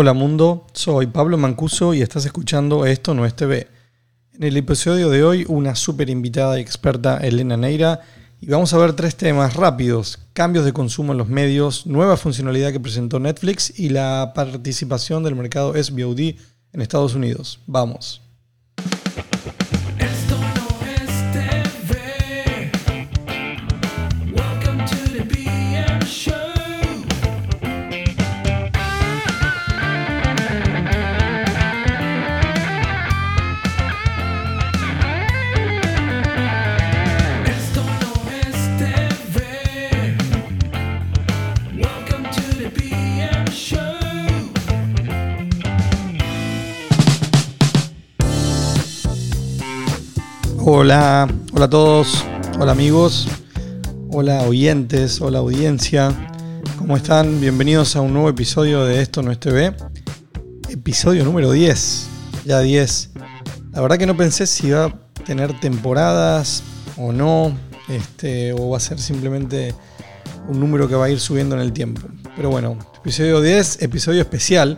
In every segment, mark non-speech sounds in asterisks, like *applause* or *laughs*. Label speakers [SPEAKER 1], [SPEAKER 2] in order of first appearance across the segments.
[SPEAKER 1] Hola mundo, soy Pablo Mancuso y estás escuchando Esto no es TV. En el episodio de hoy una súper invitada y experta Elena Neira y vamos a ver tres temas rápidos, cambios de consumo en los medios, nueva funcionalidad que presentó Netflix y la participación del mercado SVOD en Estados Unidos. Vamos. Hola, hola a todos, hola amigos, hola oyentes, hola audiencia, ¿cómo están? Bienvenidos a un nuevo episodio de Esto no es TV, episodio número 10, ya 10. La verdad que no pensé si iba a tener temporadas o no, este, o va a ser simplemente un número que va a ir subiendo en el tiempo. Pero bueno, episodio 10, episodio especial.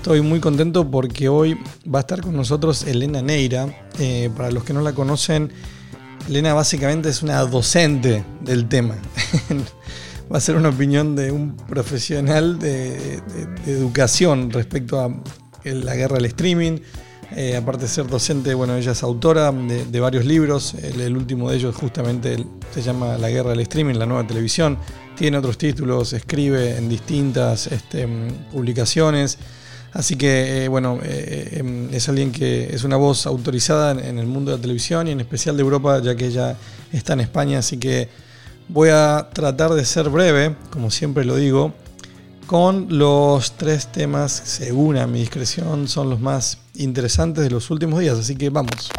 [SPEAKER 1] Estoy muy contento porque hoy va a estar con nosotros Elena Neira. Eh, para los que no la conocen, Elena básicamente es una docente del tema. *laughs* va a ser una opinión de un profesional de, educación respecto a la guerra del streaming. Eh, aparte de ser docente, bueno, ella es autora de, varios libros. El, último de ellos justamente se llama La guerra del streaming, la nueva televisión. Tiene otros títulos, escribe en distintas este, publicaciones. Así que, eh, bueno, eh, eh, es alguien que es una voz autorizada en, el mundo de la televisión y en especial de Europa, ya que ella está en España. Así que voy a tratar de ser breve, como siempre lo digo, con los tres temas, según a mi discreción, son los más interesantes de los últimos días. Así que vamos.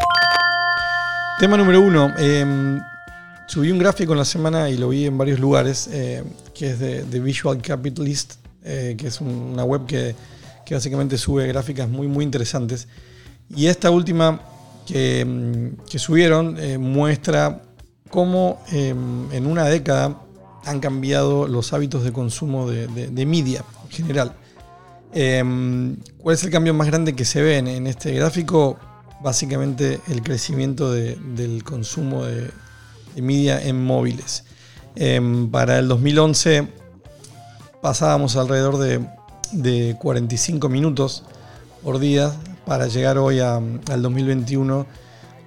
[SPEAKER 1] Tema número uno. eh, subí un gráfico en la semana y lo vi en varios lugares, eh, que es de, de Visual Capitalist, que es un- una web que, que básicamente sube gráficas muy, muy interesantes. Y esta última que, mm, que subieron eh, muestra cómo eh, en una década han cambiado los hábitos de consumo de, de- media en general. Eh, ¿Cuál es el cambio más grande que se ve en, este gráfico? Básicamente el crecimiento de- del consumo de, media en móviles. Eh, para el 2011 pasábamos alrededor de, de 45 minutos por día para llegar hoy a- al 2021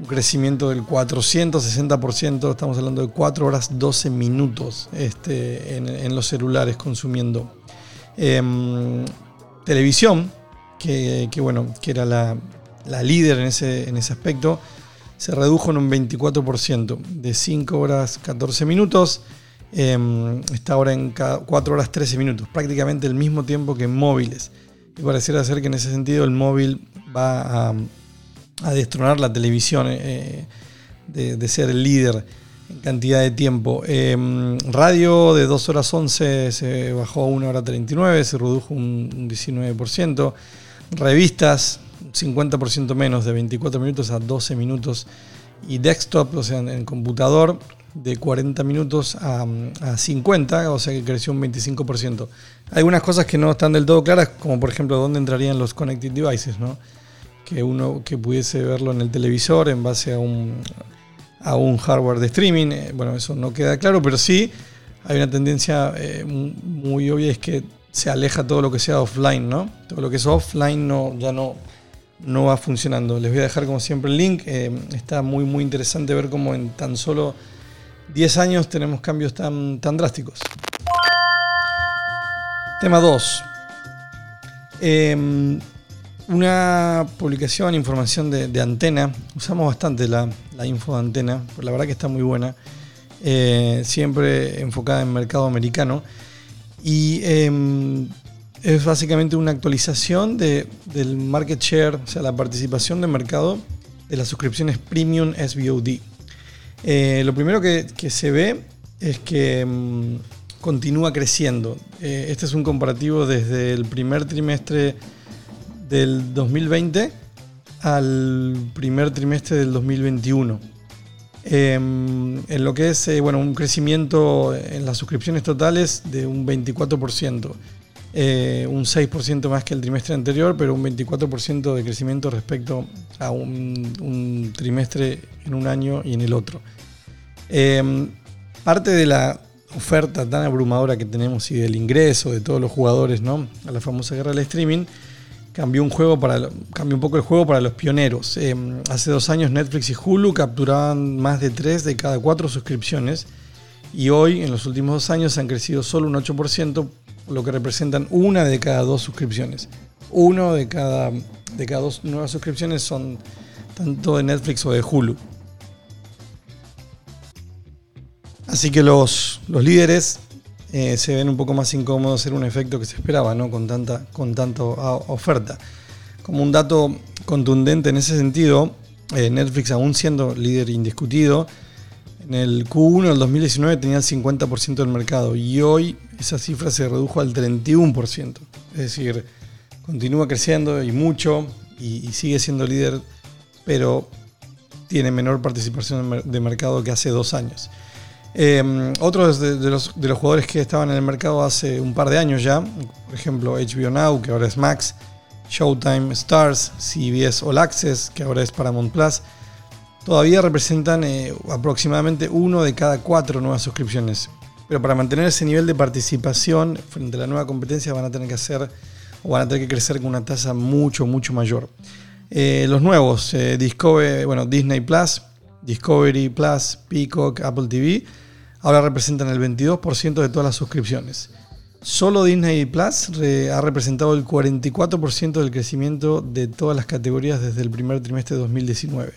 [SPEAKER 1] un crecimiento del 460%, estamos hablando de 4 horas 12 minutos este, en, los celulares consumiendo. Em, televisión, que, que, bueno, que era la, la líder en ese, en ese aspecto, se redujo en un 24%, de 5 horas 14 minutos, em, está ahora en ca- 4 horas 13 minutos, prácticamente el mismo tiempo que en móviles. Y pareciera ser que en ese sentido el móvil va a, a destronar la televisión eh, de, de ser el líder en cantidad de tiempo. Em, radio de 2 horas 11 se bajó a 1 hora 39, se redujo un, un 19%. Revistas, 50% menos, de 24 minutos a 12 minutos. Y desktop, o sea, en, en computador, de 40 minutos a, a 50, o sea que creció un 25%. Hay algunas cosas que no están del todo claras, como por ejemplo dónde entrarían los connected devices, ¿no? que uno que pudiese verlo en el televisor en base a un, a un hardware de streaming. Eh, Bueno, eso no queda claro, pero sí hay una tendencia eh, mu- muy obvia, es que se aleja todo lo que sea offline, ¿no? Todo lo que es offline no, ya no, no va funcionando. Les voy a dejar como siempre el link. Eh, está muy, muy interesante ver cómo en tan solo 10 años tenemos cambios tan, tan drásticos. Tema 2. Eh, una publicación, información de, Antena. Usamos bastante la, la info de Antena, pero la verdad que está muy buena. Eh, siempre enfocada en mercado americano. Y eh, es básicamente una actualización de- del market share, o sea, la participación de mercado de las suscripciones premium SVOD. Eh, lo primero que, se ve es que mm, continúa creciendo. Eh, este es un comparativo desde el primer trimestre del 2020 al primer trimestre del 2021. Eh, en lo que es eh, bueno, un crecimiento en las suscripciones totales de un 24%. eh, un 6% más que el trimestre anterior, pero un 24% de crecimiento respecto a un trimestre en un año y en el otro. Eh, parte de la oferta tan abrumadora que tenemos y del ingreso de todos los jugadores ¿no? a la famosa guerra del streaming, cambió un, juego para, cambió un poco el juego para los pioneros. Eh, hace dos años Netflix y Hulu capturaban más de 3 de cada 4 suscripciones y hoy, en los últimos dos años, han crecido solo un 8%, lo que representan una de cada dos suscripciones. Uno de cada, de cada dos nuevas suscripciones son tanto de Netflix o de Hulu. Así que los, los líderes eh, se ven un poco más incómodos hacer un efecto que se esperaba, ¿no? Con tanta, con tanta oferta. Como un dato contundente en ese sentido, eh, Netflix aún siendo líder indiscutido, en el Q1 del 2019 tenía el 50% del mercado y hoy esa cifra se redujo al 31%. Es decir, continúa creciendo y mucho y sigue siendo líder, pero tiene menor participación de mercado que hace dos años. Eh, otros de, de, los, de, los, jugadores que estaban en el mercado hace un par de años ya, por ejemplo HBO Now, que ahora es Max, Showtime, Stars, CBS All Access, que ahora es Paramount Plus, todavía representan eh, aproximadamente uno de cada cuatro nuevas suscripciones. Pero para mantener ese nivel de participación frente a la nueva competencia van a tener que hacer o van a tener que crecer con una tasa mucho, mucho mayor. Eh, los nuevos, eh, Discovery, bueno, Disney Plus, Discovery Plus, Peacock, Apple TV, ahora representan el 22% de todas las suscripciones. Solo Disney Plus ha representado el 44% del crecimiento de todas las categorías desde el primer trimestre de 2019.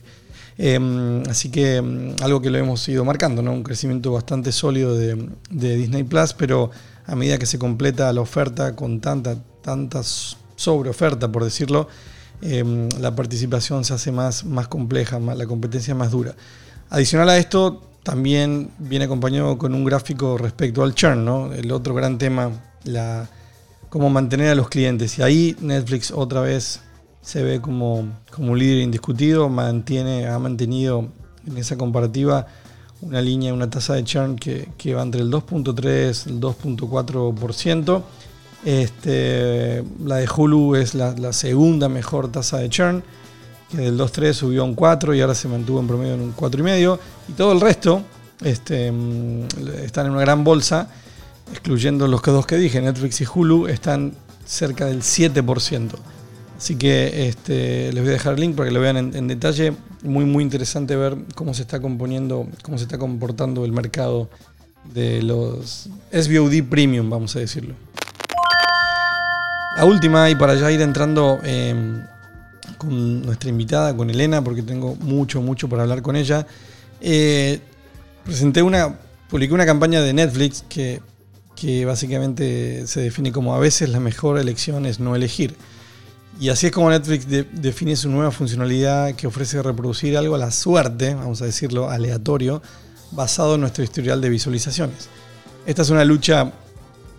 [SPEAKER 1] Eh, así que um, algo que lo hemos ido marcando, ¿no? un crecimiento bastante sólido de, Disney Plus, pero a medida que se completa la oferta con tanta, tanta sobreoferta, por decirlo, eh, la participación se hace más, más compleja, la competencia más dura. Adicional a esto, también viene acompañado con un gráfico respecto al churn, ¿no? el otro gran tema, la, cómo mantener a los clientes. Y ahí Netflix otra vez se ve como, como un líder indiscutido, mantiene, ha mantenido en esa comparativa una línea, una tasa de churn que, va entre el 2.3 y el 2.4%. Este, la de Hulu es la, segunda mejor tasa de churn, que del 2.3 subió a un 4 y ahora se mantuvo en promedio en un 4,5. Y todo el resto este, están en una gran bolsa, excluyendo los dos que dije, Netflix y Hulu, están cerca del 7%. Así que este, les voy a dejar el link para que lo vean en, en, detalle. Muy, muy interesante ver cómo se está componiendo, cómo se está comportando el mercado de los SVOD Premium, vamos a decirlo. La última, y para ya ir entrando eh, con nuestra invitada, con Elena, porque tengo mucho, mucho para hablar con ella. Eh, presenté una, publiqué una campaña de Netflix que, que básicamente se define como a veces la mejor elección es no elegir. Y así es como Netflix de, define su nueva funcionalidad que ofrece reproducir algo a la suerte, vamos a decirlo, aleatorio, basado en nuestro historial de visualizaciones. Esta es una lucha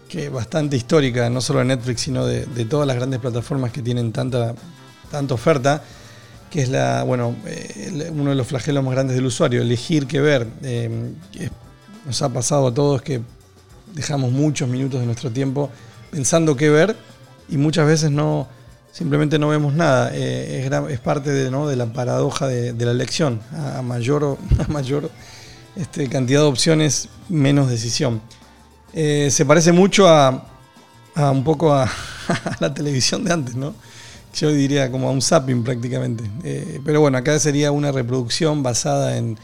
[SPEAKER 1] que bastante histórica, no solo de Netflix, sino de, todas las grandes plataformas que tienen tanta, tanta oferta, que es la, bueno, eh, uno de los flagelos más grandes del usuario, elegir qué ver. Eh, nos ha pasado a todos que dejamos muchos minutos de nuestro tiempo pensando qué ver y muchas veces no simplemente no vemos nada. Eh, es, parte de, ¿no? de, la paradoja de, la elección. A, mayor, *laughs* a mayor este, cantidad de opciones, menos decisión. Se parece mucho a, a un poco a, *laughs* a, la televisión de antes, ¿no? Yo diría como a un zapping prácticamente. Eh, pero bueno, acá sería una reproducción basada en,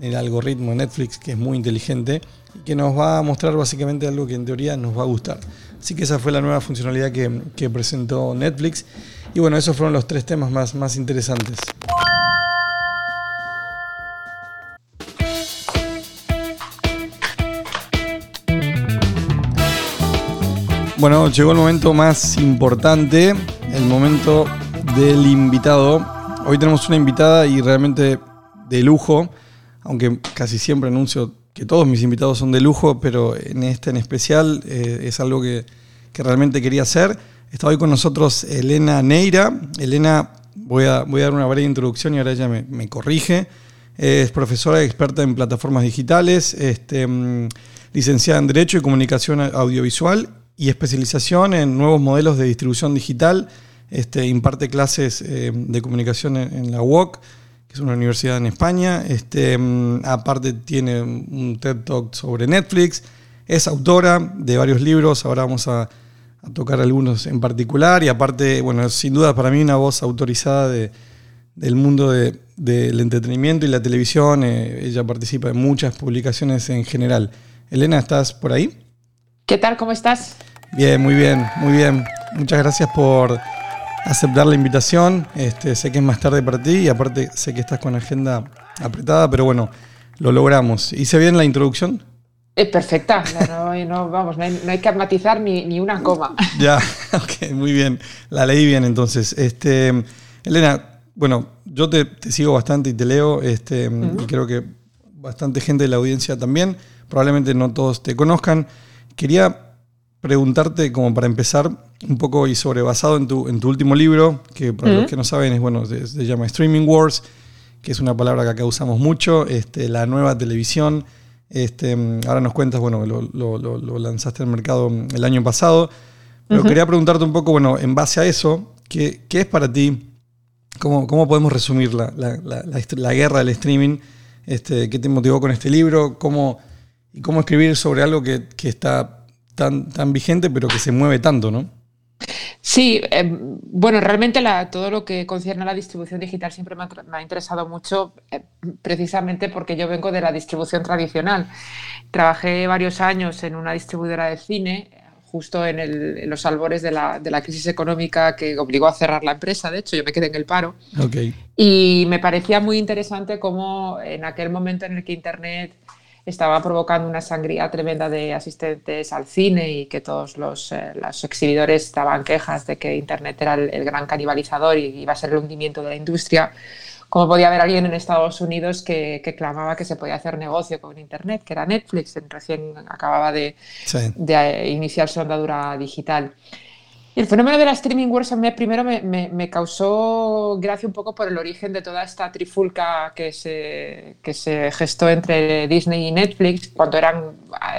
[SPEAKER 1] el algoritmo de Netflix, que es muy inteligente y que nos va a mostrar básicamente algo que en teoría nos va a gustar. Así que esa fue la nueva funcionalidad que, que presentó Netflix. Y bueno, esos fueron los tres temas más, más interesantes. Bueno, llegó el momento más importante, el momento del invitado. Hoy tenemos una invitada y realmente de lujo, aunque casi siempre anuncio que todos mis invitados son de lujo, pero en este en especial eh, es algo que, que, realmente quería hacer. Está hoy con nosotros Elena Neira. Elena, voy a, voy a dar una breve introducción y ahora ella me, corrige. Es profesora experta en plataformas digitales, este, licenciada en Derecho y Comunicación Audiovisual y especialización en nuevos modelos de distribución digital. Este, imparte clases eh, de comunicación en, la UOC, que es una universidad en España. Este, mm, aparte tiene un TED Talk sobre Netflix. Es autora de varios libros. Ahora vamos a, tocar algunos en particular. Y aparte, bueno, sin duda para mí una voz autorizada de, del mundo de- del entretenimiento y la televisión. Eh, ella participa en muchas publicaciones en general. Elena, ¿estás por ahí?
[SPEAKER 2] ¿Qué tal? ¿Cómo estás?
[SPEAKER 1] Bien, muy bien, muy bien. Muchas gracias por aceptar la invitación. Este, sé que es más tarde para ti y aparte sé que estás con agenda apretada, pero bueno, lo logramos. ¿Hice bien la introducción?
[SPEAKER 2] Eh, perfecta. No, no, no, vamos, no hay, no hay que matizar ni, ni una coma.
[SPEAKER 1] Ya, *laughs* ok, muy bien. La leí bien entonces. Este, Elena, bueno, yo te, te sigo bastante y te leo, este, y creo que bastante gente de la audiencia también. Probablemente no todos te conozcan. Quería preguntarte, como para empezar, un poco y sobre basado en tu, en tu último libro, que para los que no saben es bueno, se, se llama Streaming Wars, que es una palabra que acá usamos mucho, este, la nueva televisión. Este, ahora nos cuentas, bueno, lo, lo- lo- lo lanzaste al mercado el año pasado, pero quería preguntarte un poco, bueno, en base a eso, ¿qué, qué es para ti? ¿Cómo, cómo podemos resumir la, la- la- la est- la guerra del streaming? Este, ¿Qué te motivó con este libro? ¿Cómo, ¿Y cómo escribir sobre algo que, que está tan, tan vigente, pero que se mueve tanto, no?
[SPEAKER 2] Sí, eh, bueno, realmente la- todo lo que concierne a la distribución digital siempre me ha, me ha interesado mucho, eh, precisamente porque yo vengo de la distribución tradicional. Trabajé varios años en una distribuidora de cine, justo en, el- en los albores de la, de la crisis económica que obligó a cerrar la empresa, de hecho, yo me quedé en el paro. Y me parecía muy interesante cómo en aquel momento en el que Internet estaba provocando una sangría tremenda de asistentes al cine y que todos los, eh, los exhibidores daban quejas de que Internet era el, el gran canibalizador y iba a ser el hundimiento de la industria, cómo podía haber alguien en Estados Unidos que, que clamaba que se podía hacer negocio con Internet, que era Netflix, recién acababa de,
[SPEAKER 1] Sí.
[SPEAKER 2] de eh, iniciar su andadura digital. Y el fenómeno de la streaming wars a mí primero me, me- me causó gracia un poco por el origen de toda esta trifulca que se, que se gestó entre Disney y Netflix cuando eran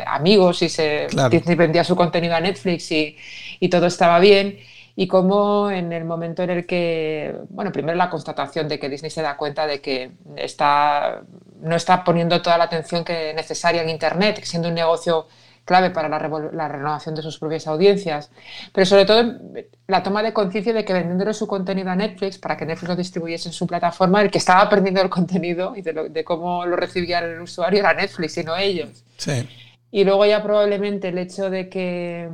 [SPEAKER 2] amigos y se,
[SPEAKER 1] Claro.
[SPEAKER 2] Disney vendía su contenido a Netflix y, y todo estaba bien. Y cómo en el momento en el que, bueno, primero la constatación de que Disney se da cuenta de que está, no está poniendo toda la atención que necesaria en Internet, siendo un negocio clave para la, la renovación de sus propias audiencias, pero sobre todo la toma de conciencia de que vendiéndole su contenido a Netflix para que Netflix lo distribuyese en su plataforma, el que estaba perdiendo el contenido y de, lo- de cómo lo recibía el usuario era Netflix y no ellos.
[SPEAKER 1] Sí.
[SPEAKER 2] Y luego ya probablemente el hecho de que,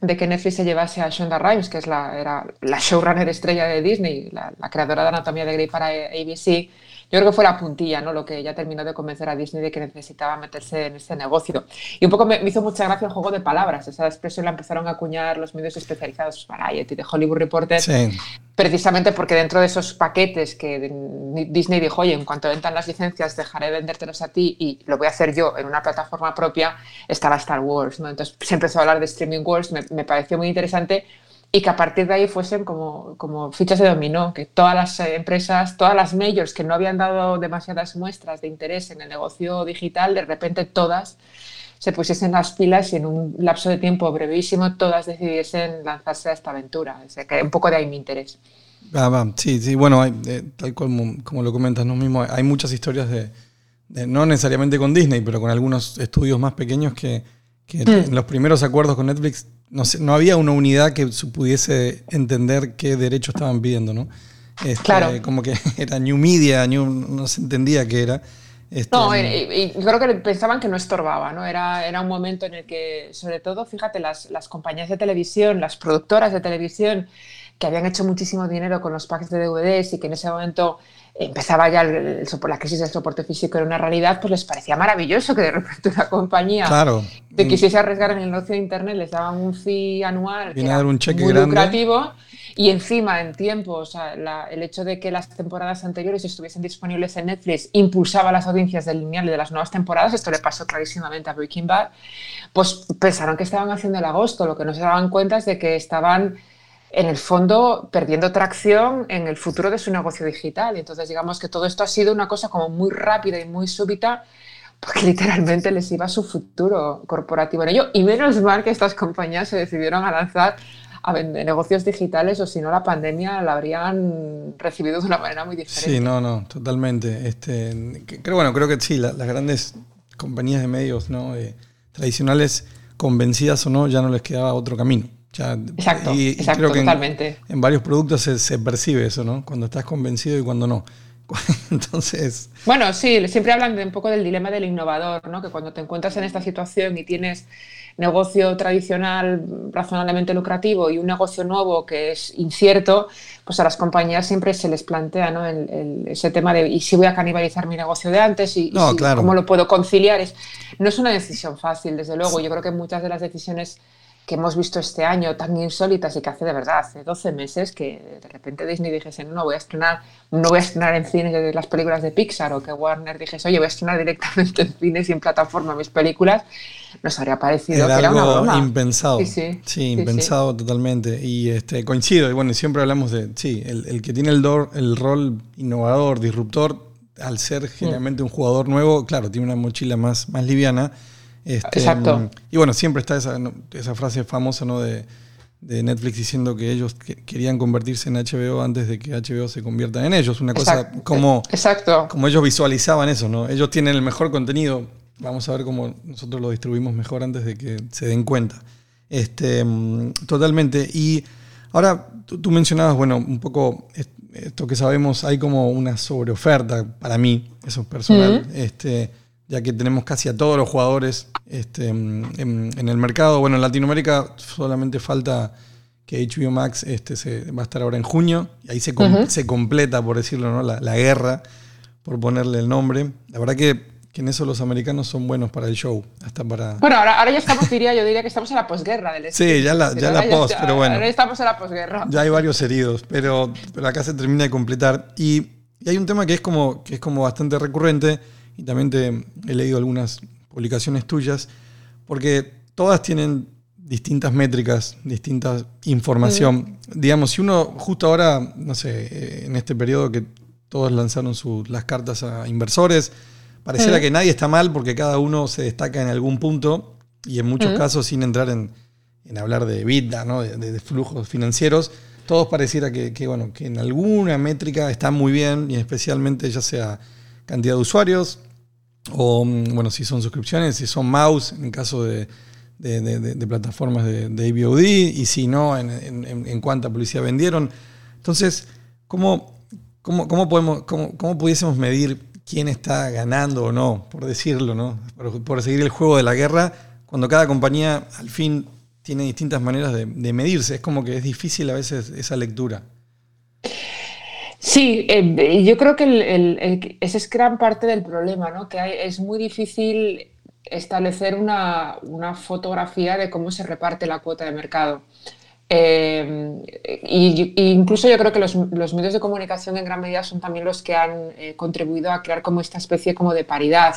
[SPEAKER 2] de que Netflix se llevase a Shonda Rhimes, que es la, era la showrunner estrella de Disney, la, la creadora de Anatomía de Grey para ABC, yo creo que fue la puntilla, ¿no? Lo que ya terminó de convencer a Disney de que necesitaba meterse en este negocio. Y un poco me, me hizo mucha gracia el juego de palabras. Esa expresión la empezaron a acuñar los medios especializados, Variety, de Hollywood Reporter,
[SPEAKER 1] Sí.
[SPEAKER 2] precisamente porque dentro de esos paquetes que Disney dijo, oye, en cuanto ventan las licencias dejaré de vendértelos a ti y lo voy a hacer yo en una plataforma propia, estaba Star Wars, ¿no? Entonces se empezó a hablar de Streaming Wars, me, me pareció muy interesante y que a partir de ahí fuesen como, como fichas de dominó, que todas las eh, empresas, todas las majors que no habían dado demasiadas muestras de interés en el negocio digital, de repente todas se pusiesen las pilas y en un lapso de tiempo brevísimo todas decidiesen lanzarse a esta aventura. O sea, que un poco de ahí mi interés.
[SPEAKER 1] Ah, va, sí, sí, bueno, hay, eh, tal como, como lo comentas ¿no? mismo, hay muchas historias de, de- no necesariamente con Disney, pero con algunos estudios más pequeños que, que en los primeros acuerdos con Netflix no, sé, no había una unidad que pudiese entender qué derecho estaban pidiendo, ¿no? Este,
[SPEAKER 2] Claro.
[SPEAKER 1] Como que *laughs* era New Media, New, no se entendía qué era. Este,
[SPEAKER 2] No, y, y- y creo que pensaban que no estorbaba, ¿no? Era, era un momento en el que, sobre todo, fíjate, las, las compañías de televisión, las productoras de televisión, que habían hecho muchísimo dinero con los packs de DVDs y que en ese momento empezaba ya el, el la crisis del soporte físico era una realidad, pues les parecía maravilloso que de repente una compañía
[SPEAKER 1] Claro.
[SPEAKER 2] que quisiese arriesgar en el negocio de Internet les daban un fee anual que era
[SPEAKER 1] un cheque
[SPEAKER 2] muy
[SPEAKER 1] grande.
[SPEAKER 2] lucrativo y encima en tiempo, o sea, la- el hecho de que las temporadas anteriores estuviesen disponibles en Netflix impulsaba las audiencias del lineal de las nuevas temporadas, esto le pasó clarísimamente a Breaking Bad, pues pensaron que estaban haciendo el agosto, lo que no se daban cuenta es de que estaban en el fondo perdiendo tracción en el futuro de su negocio digital. Entonces digamos que todo esto ha sido una cosa como muy rápida y muy súbita porque *laughs* literalmente les iba su futuro corporativo en ello. Y menos mal que estas compañías se decidieron a lanzar a vender negocios digitales o si no la pandemia la habrían recibido de una manera muy diferente.
[SPEAKER 1] Sí, no, no, totalmente. Este, creo, bueno, creo que sí, la- las grandes compañías de medios ¿no? Eh, tradicionales, convencidas o no, ya no les quedaba otro camino. Ya,
[SPEAKER 2] Exacto,
[SPEAKER 1] y-
[SPEAKER 2] exacto,
[SPEAKER 1] creo que en-
[SPEAKER 2] totalmente.
[SPEAKER 1] En, varios productos se, se percibe eso, ¿no? Cuando estás convencido y cuando no. *laughs* Entonces,
[SPEAKER 2] Bueno, sí, siempre hablan de un poco del dilema del innovador, ¿no? Que cuando te encuentras en esta situación y tienes negocio tradicional razonablemente lucrativo y un negocio nuevo que es incierto, pues a las compañías siempre se les plantea ¿no? el- el- ese tema de ¿y si voy a canibalizar mi negocio de antes? ¿Y, y
[SPEAKER 1] No,
[SPEAKER 2] si-
[SPEAKER 1] claro.
[SPEAKER 2] cómo lo puedo conciliar? Es, no es una decisión fácil, desde luego. Yo creo que muchas de las decisiones que hemos visto este año tan insólitas y que hace de verdad, hace 12 meses que de repente Disney dijese, no, no voy a estrenar, no voy a estrenar en cines las películas de Pixar o que Warner dijese, oye, voy a estrenar directamente en cines y en plataforma mis películas, nos habría parecido
[SPEAKER 1] era
[SPEAKER 2] que era una
[SPEAKER 1] algo
[SPEAKER 2] broma.
[SPEAKER 1] impensado.
[SPEAKER 2] Sí, sí. Sí,
[SPEAKER 1] impensado totalmente. Y este, coincido, y bueno, siempre hablamos de, sí, el, el que tiene el, dor- el rol innovador, disruptor, al ser
[SPEAKER 2] Mm.
[SPEAKER 1] generalmente un jugador nuevo, claro, tiene una mochila más, más liviana. Este,
[SPEAKER 2] Exacto.
[SPEAKER 1] Y bueno, siempre está esa, frase famosa ¿no? de, de Netflix diciendo que ellos que- querían convertirse en HBO antes de que HBO se convierta en ellos. Una cosa
[SPEAKER 2] Exacto.
[SPEAKER 1] como,
[SPEAKER 2] Exacto.
[SPEAKER 1] como ellos visualizaban eso, ¿no? Ellos tienen el mejor contenido. Vamos a ver cómo nosotros lo distribuimos mejor antes de que se den cuenta. Este, mm, totalmente. Y ahora tú, tú mencionabas, bueno, un poco est- esto que sabemos, hay como una sobreoferta para mí, eso es personal, este, ya que tenemos casi a todos los jugadores este, en, en el mercado. Bueno, en Latinoamérica solamente falta que HBO Max este, se, va a estar ahora en junio, y ahí se, com-
[SPEAKER 2] Ujú.
[SPEAKER 1] se completa, por decirlo, ¿no? la, la guerra, por ponerle el nombre. La verdad que, que en eso los americanos son buenos para el show, hasta para...
[SPEAKER 2] Bueno, ahora, ahora ya estamos, diría, yo diría que estamos en la posguerra del
[SPEAKER 1] Sí, ya la- ya la post, pero bueno.
[SPEAKER 2] Ahora estamos en la posguerra.
[SPEAKER 1] Ya hay varios heridos, pero, pero acá se termina de completar. Y, y hay un tema que es, como, que es como bastante recurrente, y también te he leído algunas publicaciones tuyas, porque todas tienen distintas métricas, distinta información. Digamos, si uno justo ahora, no sé, eh, en este periodo que todos lanzaron su- las cartas a inversores, pareciera que nadie está mal porque cada uno se destaca en algún punto y en muchos casos sin entrar en, en hablar de vida, ¿no? de, de- flujos financieros, todos pareciera que, que, bueno, que en alguna métrica están muy bien y especialmente ya sea cantidad de usuarios o, mm, bueno, si son suscripciones, si son mouse, en caso de, de- de- de- plataformas de, AVOD, y si no, en, en- en- cuánta publicidad vendieron. Entonces, ¿cómo, cómo, cómo podemos, cómo, cómo pudiésemos medir quién está ganando o no, por decirlo, ¿no? Por, por seguir el juego de la guerra, cuando cada compañía al fin tiene distintas maneras de medirse? Es como que es difícil a veces esa lectura.
[SPEAKER 2] Sí, eh, yo creo que el- ese es gran parte del problema, ¿no? Que hay- es muy difícil establecer una, una fotografía de cómo se reparte la cuota de mercado. Eh, y, y incluso yo creo que los, los medios de comunicación en gran medida son también los que han eh, contribuido a crear como esta especie como de paridad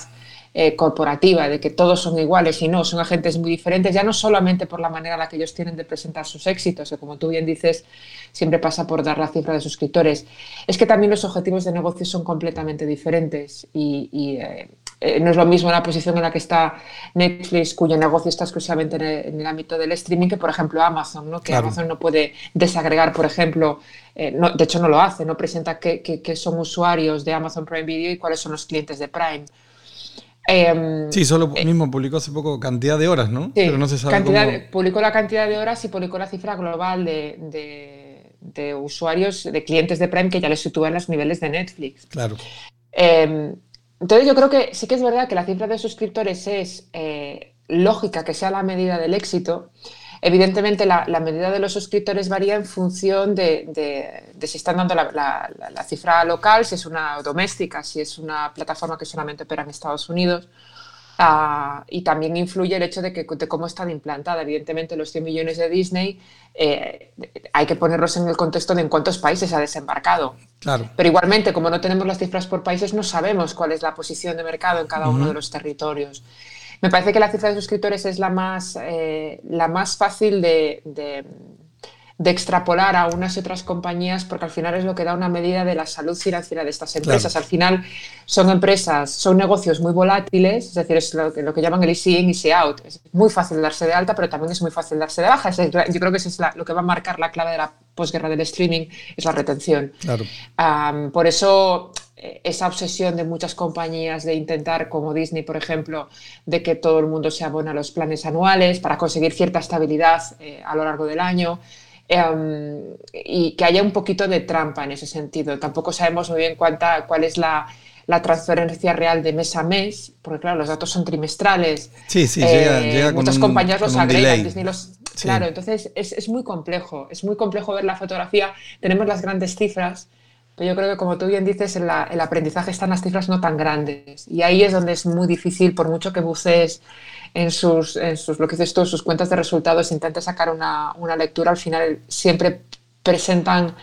[SPEAKER 2] eh, corporativa, de que todos son iguales y no, son agentes muy diferentes, ya no solamente por la manera en la que ellos tienen de presentar sus éxitos, que como tú bien dices, siempre pasa por dar la cifra de suscriptores, es que también los objetivos de negocio son completamente diferentes y, y, eh, eh, no es lo mismo la posición en la que está Netflix, cuyo negocio está exclusivamente en el, en el ámbito del streaming, que por ejemplo Amazon, ¿no? que
[SPEAKER 1] Claro.
[SPEAKER 2] Amazon no puede desagregar, por ejemplo, eh, no, de hecho no lo hace, no presenta qué, qué- qué son usuarios de Amazon Prime Video y cuáles son los clientes de Prime. Em,
[SPEAKER 1] Sí, solo mismo publicó hace poco cantidad de horas, ¿no?
[SPEAKER 2] Sí,
[SPEAKER 1] Pero no se sabe
[SPEAKER 2] cantidad
[SPEAKER 1] cómo...
[SPEAKER 2] publicó la cantidad de horas y publicó la cifra global de, de- de usuarios, de clientes de Prime que ya les sitúa en los niveles de Netflix.
[SPEAKER 1] Claro.
[SPEAKER 2] Eh, entonces yo creo que sí que es verdad que la cifra de suscriptores es eh, lógica que sea la medida del éxito. Evidentemente la, la medida de los suscriptores varía en función de, de- de si están dando la, la- la- la cifra local, si es una doméstica, si es una plataforma que solamente opera en Estados Unidos. Ah, y también influye el hecho de, que, de cómo está implantada. Evidentemente, los 100 millones de Disney eh, hay que ponerlos en el contexto de en cuántos países ha desembarcado.
[SPEAKER 1] Claro.
[SPEAKER 2] Pero igualmente, como no tenemos las cifras por países, no sabemos cuál es la posición de mercado en cada uno de los territorios. Me parece que la cifra de suscriptores es la más, eh, la más fácil de, de- de extrapolar a unas y otras compañías, porque al final es lo que da una medida de la salud financiera de estas empresas. Al final son empresas, son negocios muy volátiles, es decir, es lo que, lo que llaman el easy in, easy out. Es muy fácil darse de alta, pero también es muy fácil darse de baja. Es yo creo que eso es la- lo que va a marcar la clave de la posguerra del streaming, es la retención.
[SPEAKER 1] Claro.
[SPEAKER 2] Por eso esa obsesión de muchas compañías de intentar, como Disney, por ejemplo, de que todo el mundo se abona a los planes anuales para conseguir cierta estabilidad eh, a lo largo del año. em, y que haya un poquito de trampa en ese sentido. Tampoco sabemos muy bien cuánta, cuál es la, la transferencia real de mes a mes, porque claro, los datos son trimestrales.
[SPEAKER 1] Sí, sí, llega-
[SPEAKER 2] Eh,
[SPEAKER 1] llega con
[SPEAKER 2] muchas compañías los agregan. Disney los...
[SPEAKER 1] Sí.
[SPEAKER 2] Claro, entonces es, es muy complejo, es muy complejo ver la fotografía. Tenemos las grandes cifras, pero yo creo que como tú bien dices, el aprendizaje están las cifras no tan grandes. Y ahí es donde es muy difícil, por mucho que bucees en sus, en sus lo que dices tú, sus cuentas de resultados, intentes sacar una, una lectura, al final siempre presentan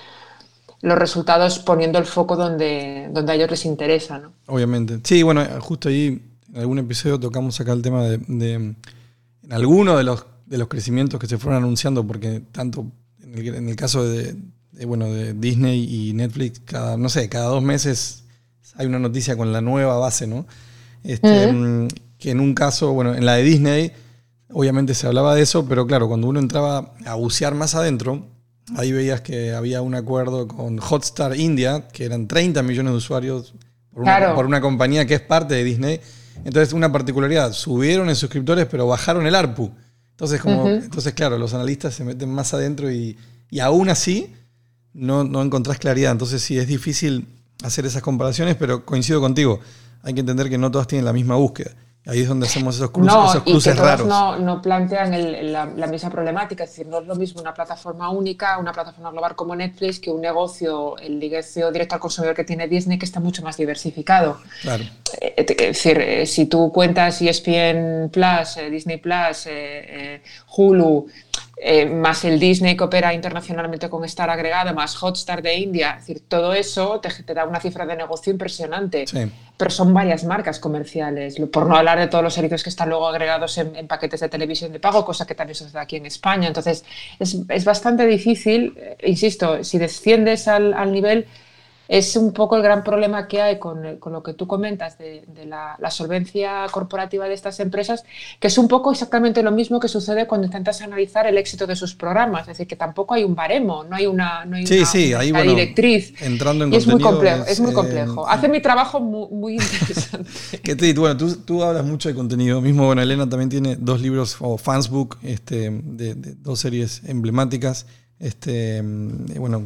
[SPEAKER 2] los resultados poniendo el foco donde, donde a ellos les interesa.
[SPEAKER 1] Obviamente. Sí, bueno, justo ahí en algún episodio tocamos acá el tema de, de- en alguno de los, de los crecimientos que se fueron anunciando, porque tanto en el, caso de, bueno, de Disney y Netflix, cada, no sé, cada dos meses hay una noticia con la nueva base, ¿no? Este, mm, Que en un caso, bueno, en la de Disney, obviamente se hablaba de eso, pero claro, cuando uno entraba a bucear más adentro, ahí veías que había un acuerdo con Hotstar India, que eran 30 millones de usuarios por una,
[SPEAKER 2] Claro.
[SPEAKER 1] por una compañía que es parte de Disney. Entonces, una particularidad, subieron en suscriptores, pero bajaron el ARPU. Entonces, como, entonces claro, los analistas se meten más adentro y, y aún así no, no encontrás claridad. Entonces, sí, es difícil hacer esas comparaciones, pero coincido contigo. Hay que entender que no todas tienen la misma búsqueda. Ahí es donde hacemos esos cruces,
[SPEAKER 2] No,
[SPEAKER 1] esos
[SPEAKER 2] y que
[SPEAKER 1] cruces raros.
[SPEAKER 2] no, no plantean el- la, la misma problemática. Es decir, no es lo mismo una plataforma única, una plataforma global como Netflix, que un negocio, el negocio directo al consumidor que tiene Disney, que está mucho más diversificado.
[SPEAKER 1] Claro.
[SPEAKER 2] Eh, Es decir, eh, si tú cuentas ESPN Plus, eh, Disney Plus, eh, eh, Hulu, eh, más el Disney que opera internacionalmente con Star agregado, más Hotstar de India, es decir, todo eso te, te da una cifra de negocio impresionante.
[SPEAKER 1] Sí.
[SPEAKER 2] Pero son varias marcas comerciales, por no hablar de todos los servicios que están luego agregados en, en paquetes de televisión de pago, cosa que también sucede aquí en España. Entonces, es, es bastante difícil, eh, insisto, si desciendes al, al nivel, es un poco el gran problema que hay con, el- con lo que tú comentas de, de la, la solvencia corporativa de estas empresas, que es un poco exactamente lo mismo que sucede cuando intentas analizar el éxito de sus programas. Es decir, que tampoco hay un baremo, no hay una, no hay
[SPEAKER 1] Sí,
[SPEAKER 2] una,
[SPEAKER 1] sí,
[SPEAKER 2] una
[SPEAKER 1] ahí,
[SPEAKER 2] una
[SPEAKER 1] bueno,
[SPEAKER 2] directriz.
[SPEAKER 1] entrando en
[SPEAKER 2] Y es muy complejo,
[SPEAKER 1] es,
[SPEAKER 2] es, muy
[SPEAKER 1] eh,
[SPEAKER 2] complejo. Hace mi trabajo muy, muy *laughs* interesante.
[SPEAKER 1] Que te- bueno, tú, tú hablas mucho de contenido. Mismo, bueno, Elena también tiene dos libros o fansbook este, de, de dos series emblemáticas. Este, mm, bueno,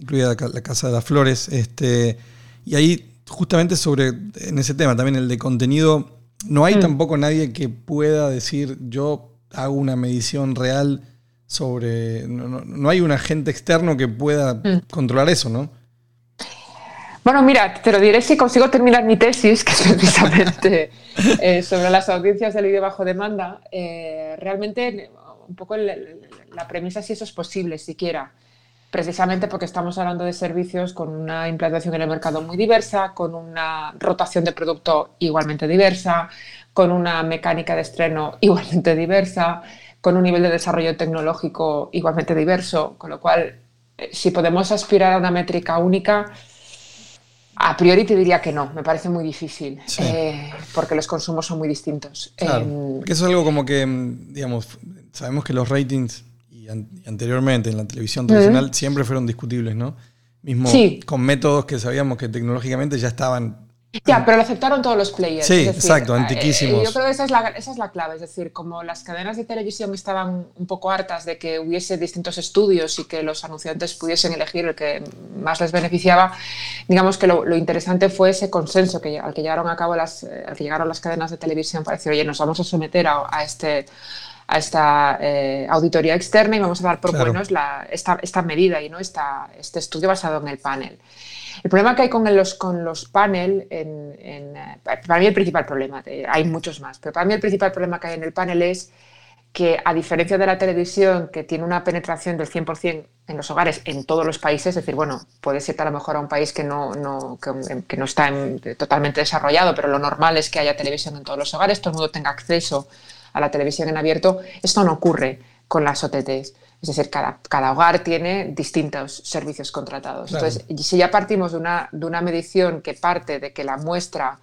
[SPEAKER 1] incluida la, Ca- La Casa de las Flores. Este, y ahí, justamente sobre en ese tema, también el de contenido, no hay tampoco nadie que pueda decir yo hago una medición real sobre. No, no- no hay un agente externo que pueda controlar eso, ¿no?
[SPEAKER 2] Bueno, mira, te lo diré si consigo terminar mi tesis, que es precisamente *laughs* eh, sobre las audiencias del vídeo bajo demanda. Eh, realmente, un poco el- la premisa si eso es posible, siquiera. Precisamente porque estamos hablando de servicios con una implantación en el mercado muy diversa, con una rotación de producto igualmente diversa, con una mecánica de estreno *laughs* igualmente diversa, con un nivel de desarrollo tecnológico igualmente diverso, con lo cual, eh, si podemos aspirar a una métrica única, a priori te diría que no, me parece muy difícil,
[SPEAKER 1] Sí.
[SPEAKER 2] eh, porque los consumos son muy distintos.
[SPEAKER 1] Claro,
[SPEAKER 2] Eh,
[SPEAKER 1] eso es algo como que, mm, digamos, sabemos que los ratings y, an- y anteriormente en la televisión tradicional siempre fueron discutibles, ¿no? Mismo
[SPEAKER 2] Sí.
[SPEAKER 1] con métodos que sabíamos que tecnológicamente ya estaban.
[SPEAKER 2] Ya, pero lo aceptaron todos los players.
[SPEAKER 1] Sí,
[SPEAKER 2] decir,
[SPEAKER 1] exacto,
[SPEAKER 2] eh,
[SPEAKER 1] antiquísimos.
[SPEAKER 2] yo creo que esa es, la, esa es la clave. Es decir, como las cadenas de televisión estaban un poco hartas de que hubiese distintos estudios y que los anunciantes pudiesen elegir el que más les beneficiaba, digamos que lo, lo interesante fue ese consenso que, al que llegaron a cabo las, eh, al que llegaron las cadenas de televisión para decir, oye, nos vamos a someter a, a este a esta eh, auditoría externa y vamos a dar por
[SPEAKER 1] Claro.
[SPEAKER 2] buenos la, esta, esta medida y ¿no? esta, este estudio basado en el panel. El problema que hay con los, con los panel, en, en, eh, para mí el principal problema, eh, hay muchos más, pero para mí el principal problema que hay en el panel es que a diferencia de la televisión, que tiene una penetración del 100% en los hogares en todos los países, es decir, bueno, puedes irte a lo mejor a un país que no, no, que, que no está en- totalmente desarrollado, pero lo normal es que haya televisión en todos los hogares, todo el mundo tenga acceso a la televisión en abierto, esto no ocurre con las OTTs. Es decir, cada, cada hogar tiene distintos servicios contratados.
[SPEAKER 1] Claro.
[SPEAKER 2] Entonces, si ya partimos de una, de una medición que parte de que la muestra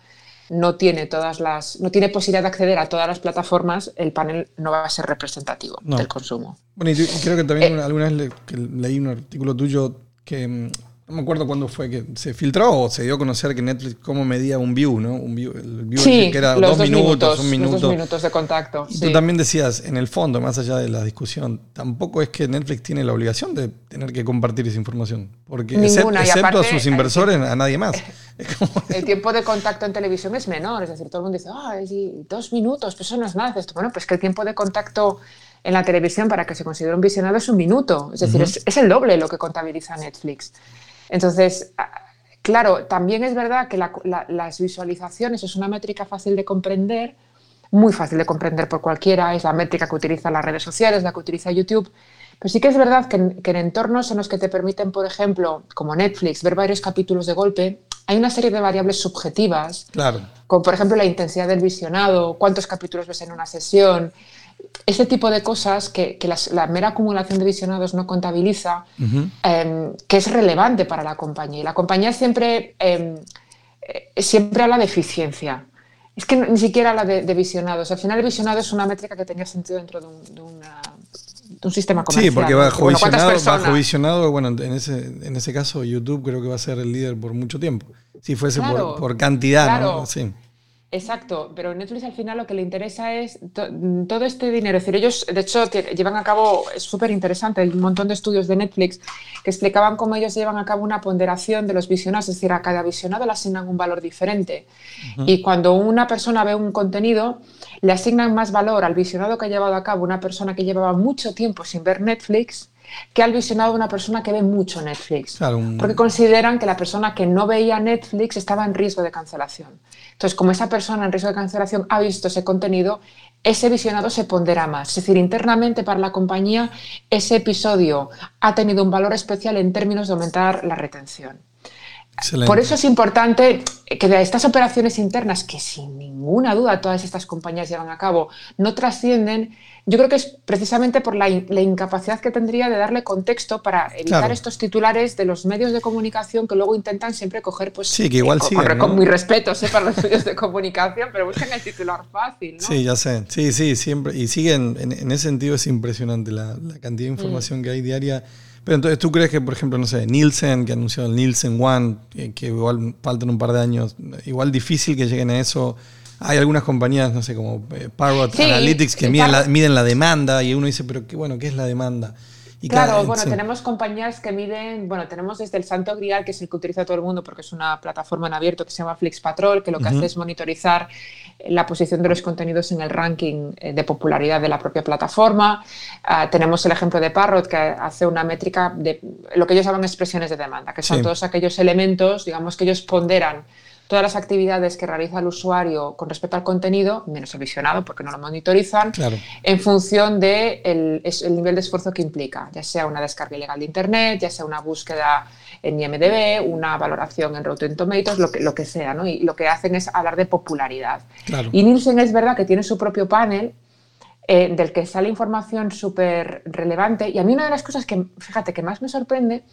[SPEAKER 2] no tiene todas las no tiene posibilidad de acceder a todas las plataformas, el panel no va a ser representativo
[SPEAKER 1] No.
[SPEAKER 2] del consumo.
[SPEAKER 1] Bueno, y, creo que también
[SPEAKER 2] Eh.
[SPEAKER 1] alguna vez le- que leí un artículo tuyo que mm, no me acuerdo cuándo fue que se filtró o se dio a conocer que Netflix cómo medía un view, ¿no? Un view, el view
[SPEAKER 2] Sí,
[SPEAKER 1] que era
[SPEAKER 2] los
[SPEAKER 1] dos minutos, un
[SPEAKER 2] los
[SPEAKER 1] minuto.
[SPEAKER 2] dos minutos de contacto.
[SPEAKER 1] Y
[SPEAKER 2] sí.
[SPEAKER 1] tú también decías, en el fondo, más allá de la discusión, tampoco es que Netflix tiene la obligación de tener que compartir esa información. Porque
[SPEAKER 2] Ninguna,
[SPEAKER 1] excepto a
[SPEAKER 2] aparte,
[SPEAKER 1] sus
[SPEAKER 2] hay-
[SPEAKER 1] inversores, a nadie más. *laughs*
[SPEAKER 2] El tiempo de contacto en televisión es menor, es decir, todo el mundo dice, ah, sí, dos minutos, pues eso no es nada. Tú, Bueno, pues que el tiempo de contacto en la televisión para que se considere un visionado es un minuto, es decir, es, es el doble lo que contabiliza Netflix. Entonces, claro, también es verdad que la- la- las visualizaciones es una métrica fácil de comprender, muy fácil de comprender por cualquiera, es la métrica que utilizan las redes sociales, la que utiliza YouTube. Pero sí que es verdad que en, que en entornos en los que te permiten, por ejemplo, como Netflix, ver varios capítulos de golpe, hay una serie de variables subjetivas,
[SPEAKER 1] claro.
[SPEAKER 2] como por ejemplo la intensidad del visionado, cuántos capítulos ves en una sesión, ese tipo de cosas que, que las- la mera acumulación de visionados no contabiliza,
[SPEAKER 1] Ujú.
[SPEAKER 2] eh, que es relevante para la compañía. Y la compañía siempre, eh, eh, siempre habla de eficiencia. Es que no- ni siquiera habla de, de visionados. Al final, el visionado es una métrica que tenía sentido dentro de un, de una- de un sistema comercial.
[SPEAKER 1] Sí, porque
[SPEAKER 2] ¿no?
[SPEAKER 1] bajo,
[SPEAKER 2] Bueno, ¿cuántas
[SPEAKER 1] visionado, bajo visionado, bueno, en ese, en ese caso YouTube creo que va a ser el líder por mucho tiempo. Si fuese por-
[SPEAKER 2] Claro,
[SPEAKER 1] por, cantidad, ¿no?
[SPEAKER 2] claro.
[SPEAKER 1] Sí.
[SPEAKER 2] Exacto, pero Netflix al final lo que le interesa es to- todo este dinero. Es decir, ellos, de hecho, llevan a cabo, es súper interesante, hay un montón de estudios de Netflix que explicaban cómo ellos llevan a cabo una ponderación de los visionados, es decir, a cada visionado le asignan un valor diferente. Y cuando una persona ve un contenido, le asignan más valor al visionado que ha llevado a cabo una persona que llevaba mucho tiempo sin ver Netflix que al visionado de una persona que ve mucho Netflix.
[SPEAKER 1] Claro, un-
[SPEAKER 2] Porque consideran que la persona que no veía Netflix estaba en riesgo de cancelación. Entonces, como esa persona en riesgo de cancelación ha visto ese contenido, ese visionado se pondera más. Es decir, internamente para la compañía, ese episodio ha tenido un valor especial en términos de aumentar la retención.
[SPEAKER 1] Excelente.
[SPEAKER 2] Por eso es importante que de estas operaciones internas, que sin ninguna duda todas estas compañías llevan a cabo, no trascienden, yo creo que es precisamente por la, in- la incapacidad que tendría de darle contexto para evitar
[SPEAKER 1] Claro.
[SPEAKER 2] estos titulares de los medios de comunicación que luego intentan siempre coger, pues,
[SPEAKER 1] Sí, que igual
[SPEAKER 2] con,
[SPEAKER 1] siguen,
[SPEAKER 2] con-
[SPEAKER 1] ¿no?
[SPEAKER 2] con mis respetos ¿eh? para los *laughs* medios de comunicación, pero buscan el titular fácil, ¿no?
[SPEAKER 1] Sí, ya sé. Sí, sí, siempre. Y siguen, en, en ese sentido es impresionante la, la cantidad de
[SPEAKER 2] Mm.
[SPEAKER 1] información que hay diaria. Pero entonces, ¿tú crees que, por ejemplo, no sé, Nielsen, que anunció el Nielsen One, que, que igual faltan un par de años, igual difícil que lleguen a eso? Hay algunas compañías, no sé, como eh, Parrot
[SPEAKER 2] Sí,
[SPEAKER 1] Analytics, que miden la,
[SPEAKER 2] Parrot-
[SPEAKER 1] miden la demanda y uno dice, pero qué bueno, ¿qué es la demanda? Y
[SPEAKER 2] Claro,
[SPEAKER 1] cada-
[SPEAKER 2] bueno,
[SPEAKER 1] sí.
[SPEAKER 2] tenemos compañías que miden, bueno, tenemos desde el Santo Grial, que es el que utiliza todo el mundo porque es una plataforma en abierto que se llama Flix Patrol, que lo que hace es monitorizar eh, la posición de los contenidos en el ranking eh, de popularidad de la propia plataforma. Ah, tenemos el ejemplo de Parrot, que hace una métrica de lo que ellos llaman expresiones de demanda, que son
[SPEAKER 1] Sí.
[SPEAKER 2] todos aquellos elementos, digamos, que ellos ponderan todas las actividades que realiza el usuario con respecto al contenido, menos el visionado porque no lo monitorizan,
[SPEAKER 1] Claro.
[SPEAKER 2] en función del de el nivel de esfuerzo que implica, ya sea una descarga ilegal de Internet, ya sea una búsqueda en IMDB, una valoración en Rotten Tomatoes, lo que, lo que sea, ¿no? Y lo que hacen es hablar de popularidad.
[SPEAKER 1] Claro.
[SPEAKER 2] Y Nielsen es verdad que tiene su propio panel eh, del que sale información súper relevante. Y a mí una de las cosas que, fíjate, que más me sorprende,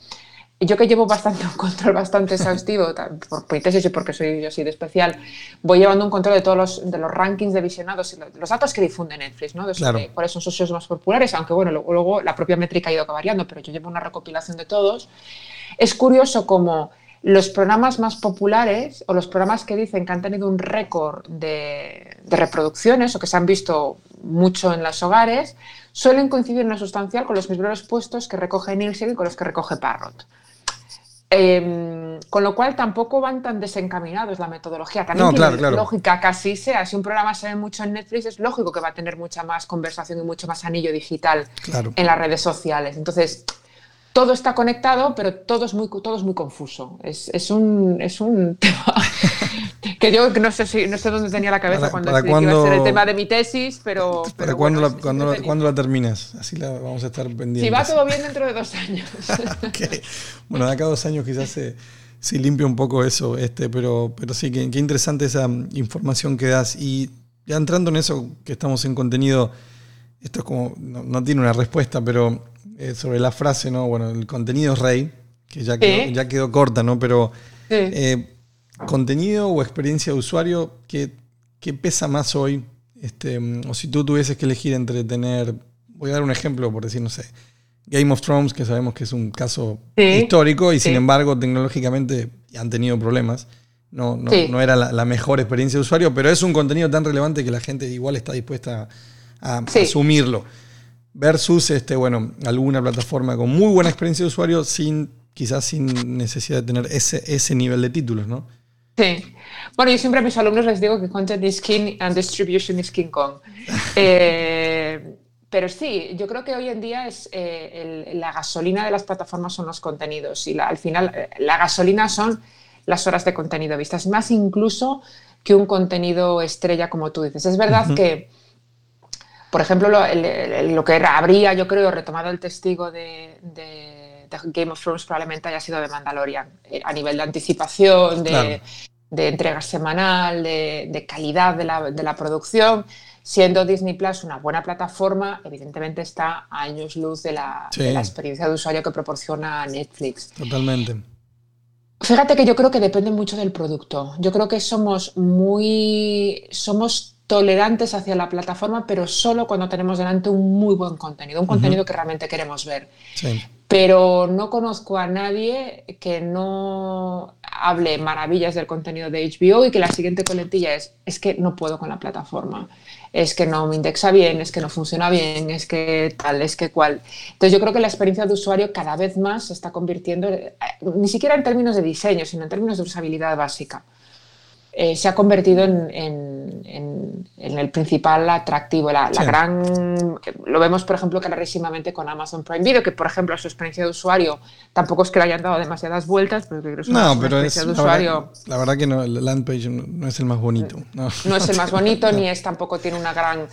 [SPEAKER 2] yo que llevo bastante un control bastante exhaustivo, por mi tesis y porque soy yo así de especial, voy llevando un control de todos los, de los rankings de visionados y lo- los datos que difunde Netflix, ¿no? De
[SPEAKER 1] Claro.
[SPEAKER 2] cuáles son sus shows más populares, aunque bueno, luego, luego la propia métrica ha ido variando, pero yo llevo una recopilación de todos. Es curioso como los programas más populares o los programas que dicen que han tenido un récord de, de reproducciones o que se han visto mucho en los hogares suelen coincidir en lo sustancial con los mismos puestos que recoge Nielsen y con los que recoge Parrot. Em, con lo cual tampoco van tan desencaminados la metodología. También
[SPEAKER 1] No,
[SPEAKER 2] tiene
[SPEAKER 1] claro, claro.
[SPEAKER 2] lógica que así sea. Si un programa se ve mucho en Netflix, es lógico que va a tener mucha más conversación y mucho más anillo digital
[SPEAKER 1] Claro.
[SPEAKER 2] en las redes sociales. Entonces, todo está conectado, pero todo es muy, todo es muy confuso. Es, es un, es un *laughs* tema que yo no sé, si, no sé dónde tenía la cabeza
[SPEAKER 1] ¿Para-
[SPEAKER 2] cuando
[SPEAKER 1] para
[SPEAKER 2] decidí que iba a ser el tema de mi tesis, pero...
[SPEAKER 1] ¿Para
[SPEAKER 2] pero
[SPEAKER 1] cuándo,
[SPEAKER 2] bueno,
[SPEAKER 1] la,
[SPEAKER 2] es
[SPEAKER 1] la- cuándo la terminas? Así la vamos a estar pendientes.
[SPEAKER 2] Si va todo bien dentro de dos años. *laughs*
[SPEAKER 1] Ok. Bueno, de acá a dos años quizás se, se limpia un poco eso, este, pero, pero sí, qué, qué interesante esa información que das. Y ya entrando en eso que estamos en contenido, esto es como, no, no tiene una respuesta, pero eh, sobre la frase, ¿no? Bueno, el contenido es rey, que ya quedó, ya quedó corta, ¿no? Pero eh, contenido o experiencia de usuario, ¿qué, qué pesa más hoy? Este, mm, o si tú tuvieses que elegir entre tener, voy a dar un ejemplo por decir, no sé, Game of Thrones, que sabemos que es un caso
[SPEAKER 2] Sí.
[SPEAKER 1] histórico y sin embargo tecnológicamente han tenido problemas. No, no,
[SPEAKER 2] Sí.
[SPEAKER 1] no era la, la mejor experiencia de usuario, pero es un contenido tan relevante que la gente igual está dispuesta a, a
[SPEAKER 2] Sí.
[SPEAKER 1] asumirlo. Versus este, bueno, alguna plataforma con muy buena experiencia de usuario, sin, quizás sin necesidad de tener ese, ese nivel de títulos, ¿no?
[SPEAKER 2] Sí. Bueno, yo siempre a mis alumnos les digo que content is king and distribution is king Kong. *laughs* Eh, pero sí, yo creo que hoy en día es eh, el- la gasolina de las plataformas son los contenidos y la- al final eh, la gasolina son las horas de contenido vistas, más incluso que un contenido estrella como tú dices. Es verdad que, por ejemplo, lo, el- el- lo que habría, yo creo, retomado el testigo de, de- de Game of Thrones probablemente haya sido de Mandalorian, eh, a nivel de anticipación, de,
[SPEAKER 1] Claro.
[SPEAKER 2] de entrega semanal, de, calidad de la, de la producción. Siendo Disney Plus una buena plataforma, evidentemente está a años luz de la,
[SPEAKER 1] Sí.
[SPEAKER 2] de la experiencia de usuario que proporciona Netflix.
[SPEAKER 1] Totalmente.
[SPEAKER 2] Fíjate que yo creo que depende mucho del producto. Yo creo que somos muy, somos tolerantes hacia la plataforma, pero solo cuando tenemos delante un muy buen contenido, un contenido que realmente queremos ver.
[SPEAKER 1] Sí.
[SPEAKER 2] Pero no conozco a nadie que no hable maravillas del contenido de HBO y que la siguiente coletilla es, es que no puedo con la plataforma, es que no me indexa bien, es que no funciona bien, es que tal, es que cual. Entonces yo creo que la experiencia de usuario cada vez más se está convirtiendo, eh, ni siquiera en términos de diseño, sino en términos de usabilidad básica. Eh, se ha convertido en, en- en- en el principal atractivo, la, la
[SPEAKER 1] Sí.
[SPEAKER 2] gran... Lo vemos, por ejemplo, clarísimamente con Amazon Prime Video, que, por ejemplo, su experiencia de usuario tampoco es que le hayan dado demasiadas vueltas, pero creo que es una,
[SPEAKER 1] No, pero es,
[SPEAKER 2] experiencia de
[SPEAKER 1] la,
[SPEAKER 2] usuario
[SPEAKER 1] verdad, la verdad que no, el land page no, no es el más bonito. No,
[SPEAKER 2] no es el más bonito, *laughs* ni es tampoco tiene una gran,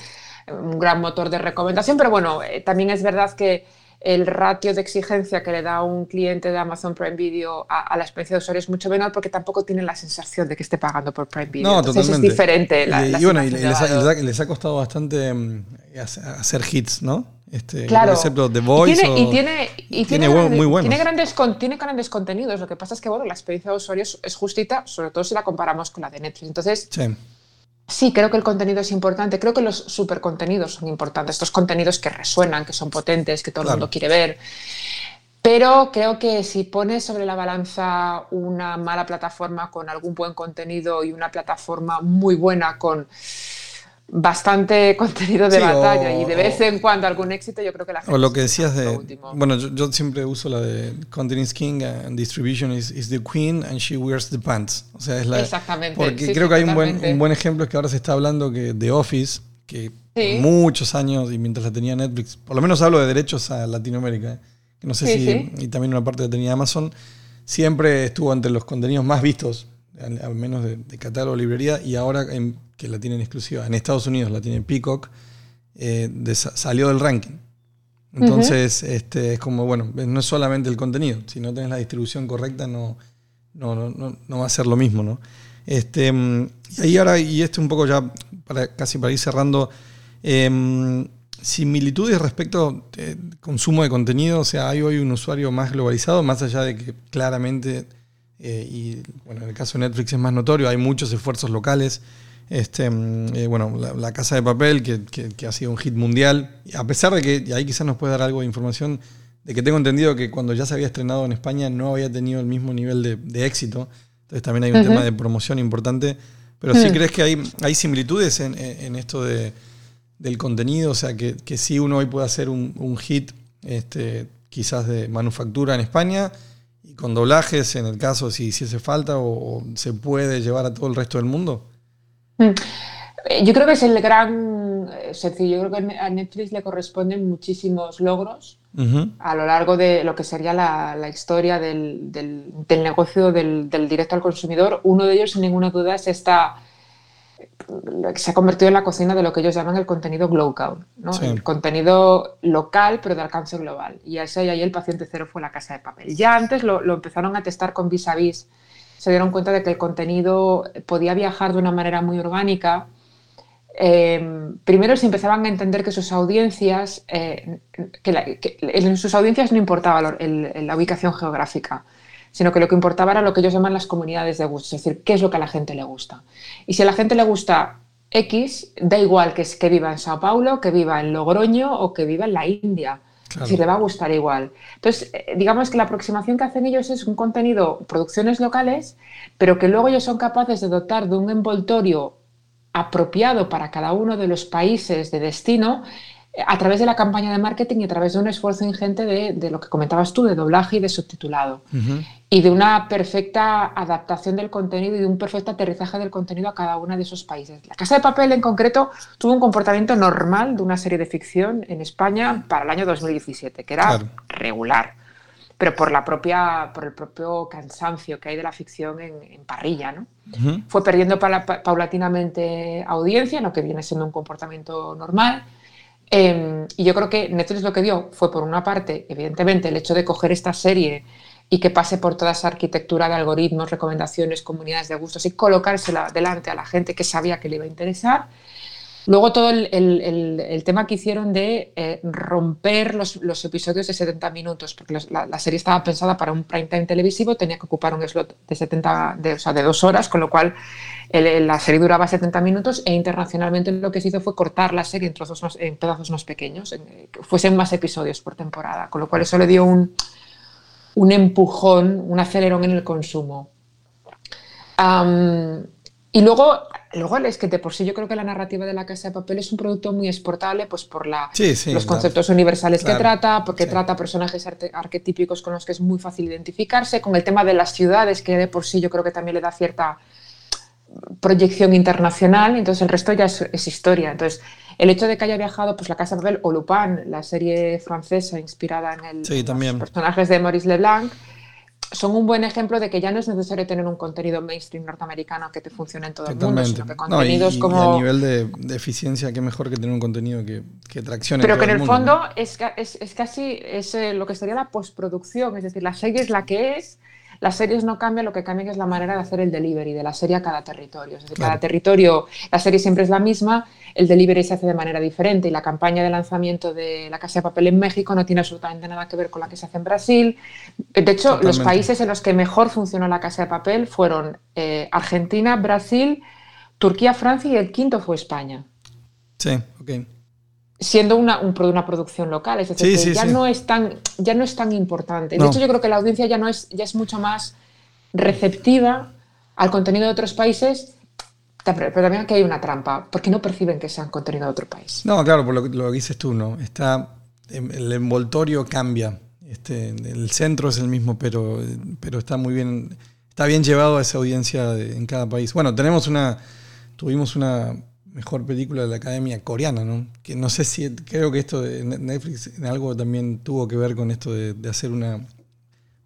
[SPEAKER 2] un gran motor de recomendación, pero bueno, eh, también es verdad que el ratio de exigencia que le da un cliente de Amazon Prime Video a, a la experiencia de usuario es mucho menor porque tampoco tiene la sensación de que esté pagando por Prime Video.
[SPEAKER 1] No,
[SPEAKER 2] Entonces
[SPEAKER 1] totalmente.
[SPEAKER 2] es diferente. La,
[SPEAKER 1] y,
[SPEAKER 2] la
[SPEAKER 1] y bueno, y les,
[SPEAKER 2] de
[SPEAKER 1] ha, les costado bastante mm, hacer- hits, ¿no? Este,
[SPEAKER 2] Claro.
[SPEAKER 1] Excepto The
[SPEAKER 2] Y
[SPEAKER 1] Voice.
[SPEAKER 2] tiene,
[SPEAKER 1] o-
[SPEAKER 2] y tiene, y
[SPEAKER 1] tiene
[SPEAKER 2] tiene
[SPEAKER 1] muy buenos.
[SPEAKER 2] tiene grandes, tiene grandes contenidos. Lo que pasa es que bueno, la experiencia de usuario es, es justita, sobre todo si la comparamos con la de Netflix. Entonces,
[SPEAKER 1] Sí.
[SPEAKER 2] Sí, creo que el contenido es importante. Creo que los supercontenidos son importantes. Estos contenidos que resuenan, que son potentes, que todo
[SPEAKER 1] Claro.
[SPEAKER 2] el mundo quiere ver. Pero creo que si pones sobre la balanza una mala plataforma con algún buen contenido y una plataforma muy buena con bastante *laughs* contenido de
[SPEAKER 1] Sí,
[SPEAKER 2] batalla
[SPEAKER 1] o-
[SPEAKER 2] y de vez
[SPEAKER 1] o-
[SPEAKER 2] en cuando algún éxito, yo creo que la gente
[SPEAKER 1] O lo que decías de.
[SPEAKER 2] último.
[SPEAKER 1] Bueno, yo, yo siempre uso la de Content is King and Distribution is, is the Queen and she wears the pants. O sea, es la.
[SPEAKER 2] Exactamente,
[SPEAKER 1] Porque
[SPEAKER 2] sí,
[SPEAKER 1] creo
[SPEAKER 2] sí,
[SPEAKER 1] que hay un buen, un buen ejemplo es que ahora se está hablando que The Office, que muchos años y mientras la tenía Netflix, por lo menos hablo de derechos a Latinoamérica, que no sé si. Y también una parte que tenía Amazon, siempre estuvo entre los contenidos más vistos, al, al menos de, de catálogo librería, y ahora en- que la tienen exclusiva en Estados Unidos, la tiene Peacock, eh, salió del ranking. Entonces, este, es como, bueno, no es solamente el contenido, si no tenés la distribución correcta, no, no, no, no, va a ser lo mismo, ¿no? Este, mm, y ahí ahora, y esto un poco ya, para, casi para ir cerrando, em, similitudes respecto al consumo de contenido, o sea, hay hoy un usuario más globalizado, más allá de que claramente, eh, y bueno, en el caso de Netflix es más notorio, hay muchos esfuerzos locales. Este, mm, eh, bueno, la, la Casa de Papel, que, que- que ha sido un hit mundial, a pesar de que, y ahí quizás nos puede dar algo de información, de que tengo entendido que cuando ya se había estrenado en España no había tenido el mismo nivel de, de éxito, entonces también hay un tema de promoción importante, pero sí crees que hay, hay similitudes en, en- esto de, del contenido, o sea, que, que sí uno hoy puede hacer un, un hit este, quizás de manufactura en España y con doblajes, en el caso si, si hace falta, o, o se puede llevar a todo el resto del mundo.
[SPEAKER 2] Mm. Eh, Yo creo que es el gran eh, sencillo. Yo creo que a Netflix le corresponden muchísimos logros a lo largo de lo que sería la, la historia del, del- del negocio del, del directo al consumidor. Uno de ellos, sin ninguna duda, es esta. que Se ha convertido en la cocina de lo que ellos llaman el contenido local, ¿no?
[SPEAKER 1] Sí.
[SPEAKER 2] el contenido local pero de alcance global. Y y ahí el paciente cero fue la casa de papel. Ya antes lo, lo empezaron a testar con vis a vis. Se dieron cuenta de que el contenido podía viajar de una manera muy orgánica eh, primero se empezaban a entender que sus audiencias, eh, que, en sus audiencias no importaba la ubicación geográfica, sino que lo que importaba era lo que ellos llaman las comunidades de gusto, es decir, qué es lo que a la gente le gusta. Y si a la gente le gusta X, da igual que, que viva en Sao Paulo, que viva en Logroño o que viva en la India. Decir, le va a gustar igual. Entonces, eh, digamos que la aproximación que hacen ellos es un contenido, producciones locales, pero que luego ellos son capaces de dotar de un envoltorio apropiado para cada uno de los países de destino a través de la campaña de marketing y a través de un esfuerzo ingente de, de lo que comentabas tú, de doblaje y de subtitulado.
[SPEAKER 1] Ujú.
[SPEAKER 2] Y de una perfecta adaptación del contenido y de un perfecto aterrizaje del contenido a cada uno de esos países. La Casa de Papel en concreto tuvo un comportamiento normal de una serie de ficción en España para el año 2017, que era
[SPEAKER 1] Claro.
[SPEAKER 2] regular, pero por, la propia, por el propio cansancio que hay de la ficción en, en parrilla, ¿no? Fue perdiendo pa- paulatinamente audiencia, lo que viene siendo un comportamiento normal. Eh, y yo creo que Netflix lo que dio fue, por una parte, evidentemente, el hecho de coger esta serie y que pase por toda esa arquitectura de algoritmos, recomendaciones, comunidades de gustos y colocársela delante a la gente que sabía que le iba a interesar. Luego todo el, el- el- tema que hicieron de eh, romper los, los episodios de 70 minutos, porque la, serie estaba pensada para un prime time televisivo, tenía que ocupar un slot de 70, de, o sea, de dos horas, con lo cual la serie duraba 70 minutos e internacionalmente lo que se hizo fue cortar la serie en, trozos más- en pedazos más pequeños, eh, que fuesen más episodios por temporada, con lo cual eso le dio un, un empujón, un acelerón en el consumo. Y luego, luego es que de por sí yo creo que la narrativa de la Casa de Papel es un producto muy exportable pues por la,
[SPEAKER 1] Sí, sí,
[SPEAKER 2] los
[SPEAKER 1] claro.
[SPEAKER 2] conceptos universales
[SPEAKER 1] Claro,
[SPEAKER 2] que trata, porque
[SPEAKER 1] sí.
[SPEAKER 2] trata personajes arquetípicos con los que es muy fácil identificarse, con el tema de las ciudades que de por sí yo creo que también le da cierta proyección internacional, entonces el resto ya es, es historia. Entonces, el hecho de que haya viajado pues, la Casa de Papel o Lupin, la serie francesa inspirada en, el, en los personajes de Maurice Leblanc, son un buen ejemplo de que ya no es necesario tener un contenido mainstream norteamericano que te funcione en todo el mundo,
[SPEAKER 1] Totalmente.
[SPEAKER 2] sino que
[SPEAKER 1] No, y,
[SPEAKER 2] contenidos
[SPEAKER 1] y-
[SPEAKER 2] como...
[SPEAKER 1] a nivel de, de eficiencia, qué mejor que tener un contenido que, que traccione.
[SPEAKER 2] Pero que en el
[SPEAKER 1] mundo,
[SPEAKER 2] fondo
[SPEAKER 1] ¿no?
[SPEAKER 2] es, es, es casi es, eh, lo que sería la postproducción, es decir, la serie es la que es, las series no cambian, lo que cambia es la manera de hacer el delivery de la serie a cada territorio. Es decir,
[SPEAKER 1] Claro.
[SPEAKER 2] cada territorio, la serie siempre es la misma, el delivery se hace de manera diferente y la campaña de lanzamiento de La Casa de Papel en México no tiene absolutamente nada que ver con la que se hace en Brasil. De hecho, los países en los que mejor funcionó La Casa de Papel fueron eh, Argentina, Brasil, Turquía, Francia y el quinto fue España
[SPEAKER 1] Sí, ok.
[SPEAKER 2] Siendo una, un una producción local, es decir,
[SPEAKER 1] Sí,
[SPEAKER 2] que
[SPEAKER 1] sí,
[SPEAKER 2] ya,
[SPEAKER 1] sí.
[SPEAKER 2] No es tan, ya no es tan importante. De
[SPEAKER 1] No.
[SPEAKER 2] hecho, yo creo que la audiencia ya, no es, ya es mucho más receptiva al contenido de otros países, pero también aquí hay una trampa, porque no perciben que sean contenido de otro país.
[SPEAKER 1] No, claro, por lo, que- lo que dices tú, ¿no? Está, em, el envoltorio cambia. Este, el centro es el mismo, pero, pero está muy bien, está bien llevado a esa audiencia de- en cada país. Bueno, tenemos una, tuvimos una mejor película de la Academia Coreana, ¿no? Que no sé si, creo que esto de Netflix en algo también tuvo que ver con esto de, de hacer una,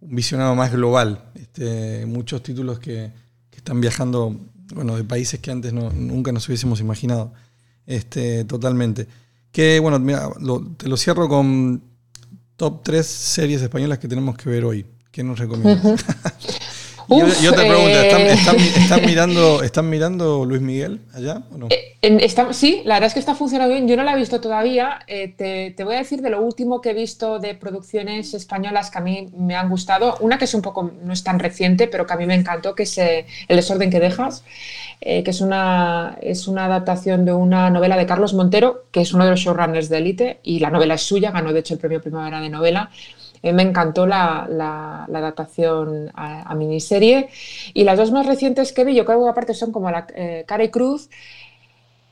[SPEAKER 1] un visionado más global. Este, muchos títulos que, que están viajando, bueno, de países que antes no- nunca nos hubiésemos imaginado. Este, totalmente. Que bueno, mira, te lo cierro con top 3 series españolas que tenemos que ver hoy. ¿Qué nos recomiendas? y, *laughs*
[SPEAKER 2] Uf,
[SPEAKER 1] y otra pregunta, ¿están,
[SPEAKER 2] eh.
[SPEAKER 1] están- están *laughs* mirando, ¿están mirando Luis Miguel allá o no?
[SPEAKER 2] En- está- sí, la verdad es que está funcionando bien. Yo no la he visto todavía. Eh, te, te voy a decir de lo último que he visto de producciones españolas que a mí me han gustado. Una que es un poco, no es tan reciente, pero que a mí me encantó, que es eh, El desorden que dejas, eh, que es una, es una adaptación de una novela de Carlos Montero, que es uno de los showrunners de Elite, y la novela es suya, ganó de hecho el premio Primavera de Novela. Me encantó la, la- la adaptación a, a miniserie. Y las dos más recientes que vi, yo creo que aparte son como la eh, Cara y Cruz,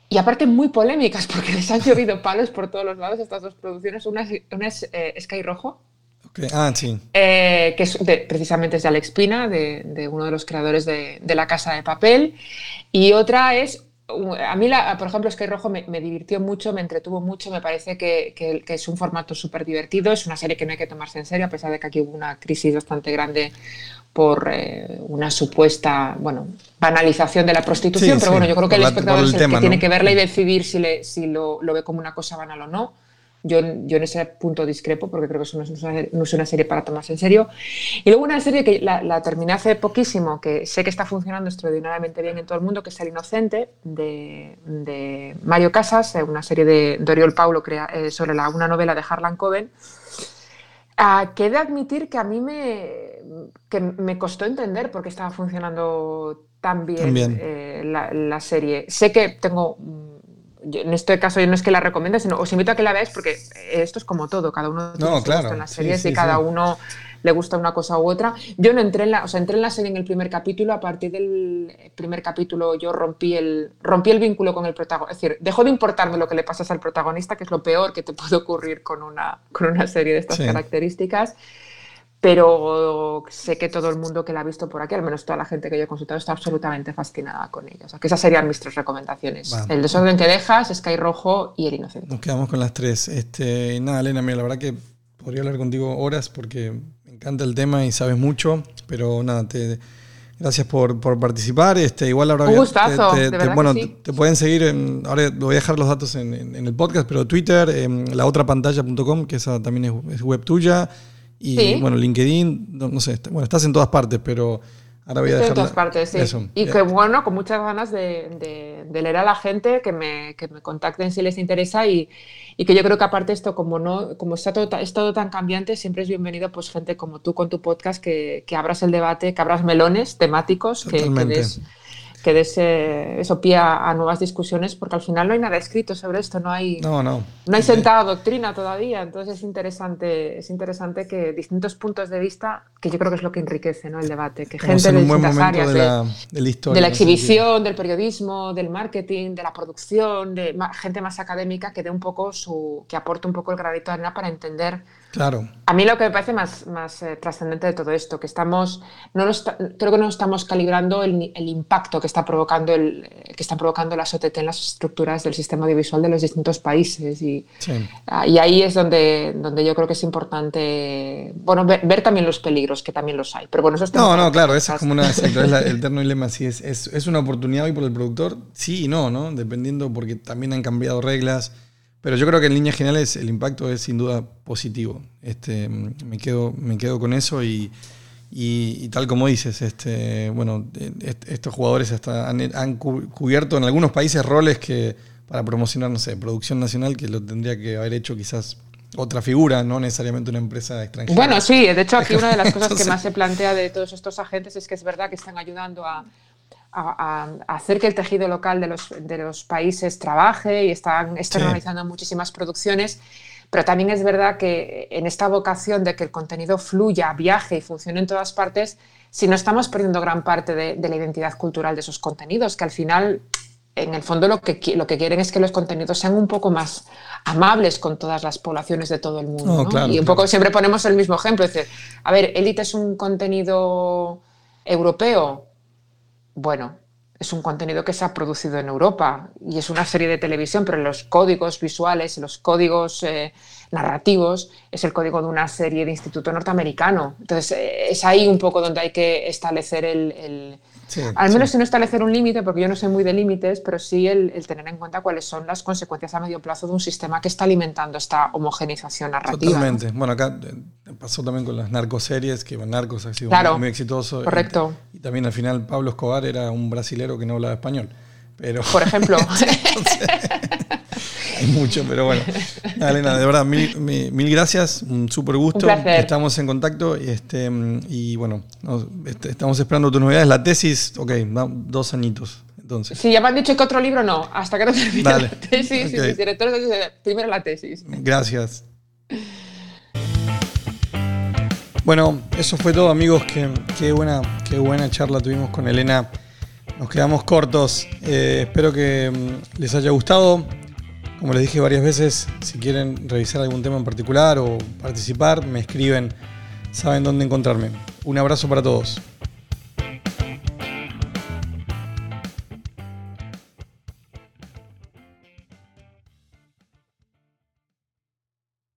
[SPEAKER 2] y aparte muy polémicas, porque les han llovido *laughs* palos por todos los lados estas dos producciones. Una es, una es eh, Sky Rojo,
[SPEAKER 1] Ok, Ah, sí.
[SPEAKER 2] eh, que es de- precisamente es de Alex Pina, de, de uno de los creadores de, de La Casa de Papel. Y otra es, a mí, la, por ejemplo, Sky Rojo me, me divirtió mucho, me entretuvo mucho, me parece que, que- que es un formato súper divertido, es una serie que no hay que tomarse en serio, a pesar de que aquí hubo una crisis bastante grande por eh, una supuesta, bueno, banalización de la prostitución,
[SPEAKER 1] Sí,
[SPEAKER 2] pero bueno, yo creo que el espectador
[SPEAKER 1] el
[SPEAKER 2] es el
[SPEAKER 1] tema,
[SPEAKER 2] que tiene que verla y decidir si, le- si lo, lo ve como una cosa banal o no. Yo, yo en ese punto discrepo porque creo que eso no es, una, no es una serie para tomarse en serio. Y luego una serie que la, la, terminé hace poquísimo, que sé que está funcionando extraordinariamente bien en todo el mundo, que es El Inocente, de, de Mario Casas, eh, una serie de, de Oriol Paulo crea, eh, sobre la, una novela de Harlan Coben. Uh, que he de admitir que a mí me, que me costó entender por qué estaba funcionando tan bien,
[SPEAKER 1] También.
[SPEAKER 2] eh, la, la serie. Sé que tengo yo, en este caso yo no es que la recomiende, sino os invito a que la veáis porque esto es como todo, cada uno tiene
[SPEAKER 1] No, claro.
[SPEAKER 2] en las
[SPEAKER 1] Sí,
[SPEAKER 2] series
[SPEAKER 1] sí,
[SPEAKER 2] y cada
[SPEAKER 1] sí.
[SPEAKER 2] uno le gusta una cosa u otra. Yo no entré en la, o sea, entré en la serie en el primer capítulo, a partir del primer capítulo yo rompí el, rompí el vínculo con el protagonista, es decir, dejó de importarme lo que le pasas al protagonista, que es lo peor que te puede ocurrir con una, con una serie de estas
[SPEAKER 1] Sí.
[SPEAKER 2] características. Pero sé que todo el mundo que la ha visto por aquí, al menos toda la gente que yo he consultado, está absolutamente fascinada con ella. O sea, que esas serían mis tres recomendaciones.
[SPEAKER 1] Va.
[SPEAKER 2] El desorden que dejas, Sky Rojo y El Inocente.
[SPEAKER 1] Nos quedamos con las tres. Este, nada, Elena, mira, la verdad que podría hablar contigo horas porque me encanta el tema y sabes mucho, pero nada, te, gracias por, por participar. Este, igual ahora
[SPEAKER 2] Un gustazo,
[SPEAKER 1] te,
[SPEAKER 2] de
[SPEAKER 1] te-
[SPEAKER 2] verdad que
[SPEAKER 1] bueno,
[SPEAKER 2] sí.
[SPEAKER 1] te, te pueden seguir, en, ahora voy a dejar los datos en, en- en el podcast, pero Twitter, en laotrapantalla.com, que esa también es, es web tuya, y
[SPEAKER 2] Sí.
[SPEAKER 1] bueno, LinkedIn, no, no sé, está- bueno, estás en todas partes, pero ahora voy a
[SPEAKER 2] Estoy en todas partes, sí.
[SPEAKER 1] Eso.
[SPEAKER 2] Y
[SPEAKER 1] Eh,
[SPEAKER 2] que bueno, con muchas ganas de, de- de leer a la gente, que me, que me contacten si les interesa y, y que yo creo que aparte esto, como no, como está todo, es todo tan cambiante, siempre es bienvenido pues gente como tú con tu podcast, que, que abras el debate, que abras melones temáticos, que, que
[SPEAKER 1] Totalmente.
[SPEAKER 2] des, que des eh, eso pie a, a nuevas discusiones, porque al final no hay nada escrito sobre esto, no hay,
[SPEAKER 1] No, no.
[SPEAKER 2] no hay sentada doctrina todavía, entonces es interesante, es interesante que distintos puntos de vista, que yo creo que es lo que enriquece ¿no? el debate, que
[SPEAKER 1] Estamos
[SPEAKER 2] gente
[SPEAKER 1] en
[SPEAKER 2] de distintas áreas
[SPEAKER 1] de la, de la historia.
[SPEAKER 2] de la exhibición, del periodismo, del marketing, de la producción, de gente más académica que dé un poco su, que aporte un poco el granito de arena para entender.
[SPEAKER 1] Claro.
[SPEAKER 2] A mí lo que me parece más, más eh, trascendente de todo esto, que estamos, no está- creo que no estamos calibrando el, el impacto que está provocando el, eh, que están provocando las OTT en las estructuras del sistema audiovisual de los distintos países y,
[SPEAKER 1] Sí.
[SPEAKER 2] Ah, Y ahí es donde, donde yo creo que es importante, bueno, ver, ver también los peligros, que también los hay. Pero bueno, eso es
[SPEAKER 1] No, no, claro, ese es como una, *laughs* exacto, es la- el eterno dilema. Si es, es, es una oportunidad hoy por el productor, sí y no, ¿no? Dependiendo, porque también han cambiado reglas. Pero yo creo que en líneas generales el impacto es sin duda positivo. Este, mm, me, quedo, me quedo con eso y, y- y tal como dices, este, bueno, eh, est- estos jugadores hasta han, han cu- cubierto en algunos países roles que para promocionar, no sé, producción nacional, que lo tendría que haber hecho quizás otra figura, no necesariamente una empresa extranjera.
[SPEAKER 2] Bueno, sí, de hecho aquí una de las *laughs* cosas que más se plantea de todos estos agentes es que es verdad que están ayudando a, a- a hacer que el tejido local de los, de los países trabaje y están externalizando muchísimas producciones, pero también es verdad que en esta vocación de que el contenido fluya, viaje y funcione en todas partes, si no estamos perdiendo gran parte de, de la identidad cultural de esos contenidos, que al final en el fondo lo que, lo que quieren es que los contenidos sean un poco más amables con todas las poblaciones de todo el mundo.
[SPEAKER 1] No,
[SPEAKER 2] ¿no?
[SPEAKER 1] claro,
[SPEAKER 2] y un
[SPEAKER 1] claro.
[SPEAKER 2] poco siempre ponemos el mismo ejemplo. Es decir, a ver, Elite es un contenido europeo. Bueno, es un contenido que se ha producido en Europa y es una serie de televisión, pero los códigos visuales, los códigos eh, narrativos, es el código de una serie de instituto norteamericano. Entonces, eh, es ahí un poco donde hay que establecer el, el-
[SPEAKER 1] Sí,
[SPEAKER 2] al menos
[SPEAKER 1] sí.
[SPEAKER 2] si no establecer un límite, porque yo no soy muy de límites, pero sí el, el tener en cuenta cuáles son las consecuencias a medio plazo de un sistema que está alimentando esta homogenización narrativa.
[SPEAKER 1] Totalmente. Bueno, acá eh, pasó también con las narcoseries, que Narcos ha sido
[SPEAKER 2] Claro.
[SPEAKER 1] muy, muy exitoso.
[SPEAKER 2] Correcto.
[SPEAKER 1] Y, y también al final Pablo Escobar era un brasilero que no hablaba español. Pero
[SPEAKER 2] Por ejemplo. *laughs*
[SPEAKER 1] hay mucho, pero bueno. Elena, de verdad, mil, mil- mil gracias, un súper gusto.
[SPEAKER 2] Un.
[SPEAKER 1] Estamos en contacto y, este, y bueno, nos- este, estamos esperando tus novedades. La tesis, ok, dos añitos. Entonces,
[SPEAKER 2] Sí, ya me han dicho que otro libro no, hasta que no termine
[SPEAKER 1] Dale.
[SPEAKER 2] la tesis.
[SPEAKER 1] Ok.
[SPEAKER 2] y mis directores dicen, primero la tesis.
[SPEAKER 1] Gracias. Bueno, eso fue todo, amigos. Qué, qué buena, qué buena charla tuvimos con Elena. Nos quedamos cortos. Eh, espero que mm, les haya gustado. Como les dije varias veces, si quieren revisar algún tema en particular o participar, me escriben. Saben dónde encontrarme. Un abrazo para todos.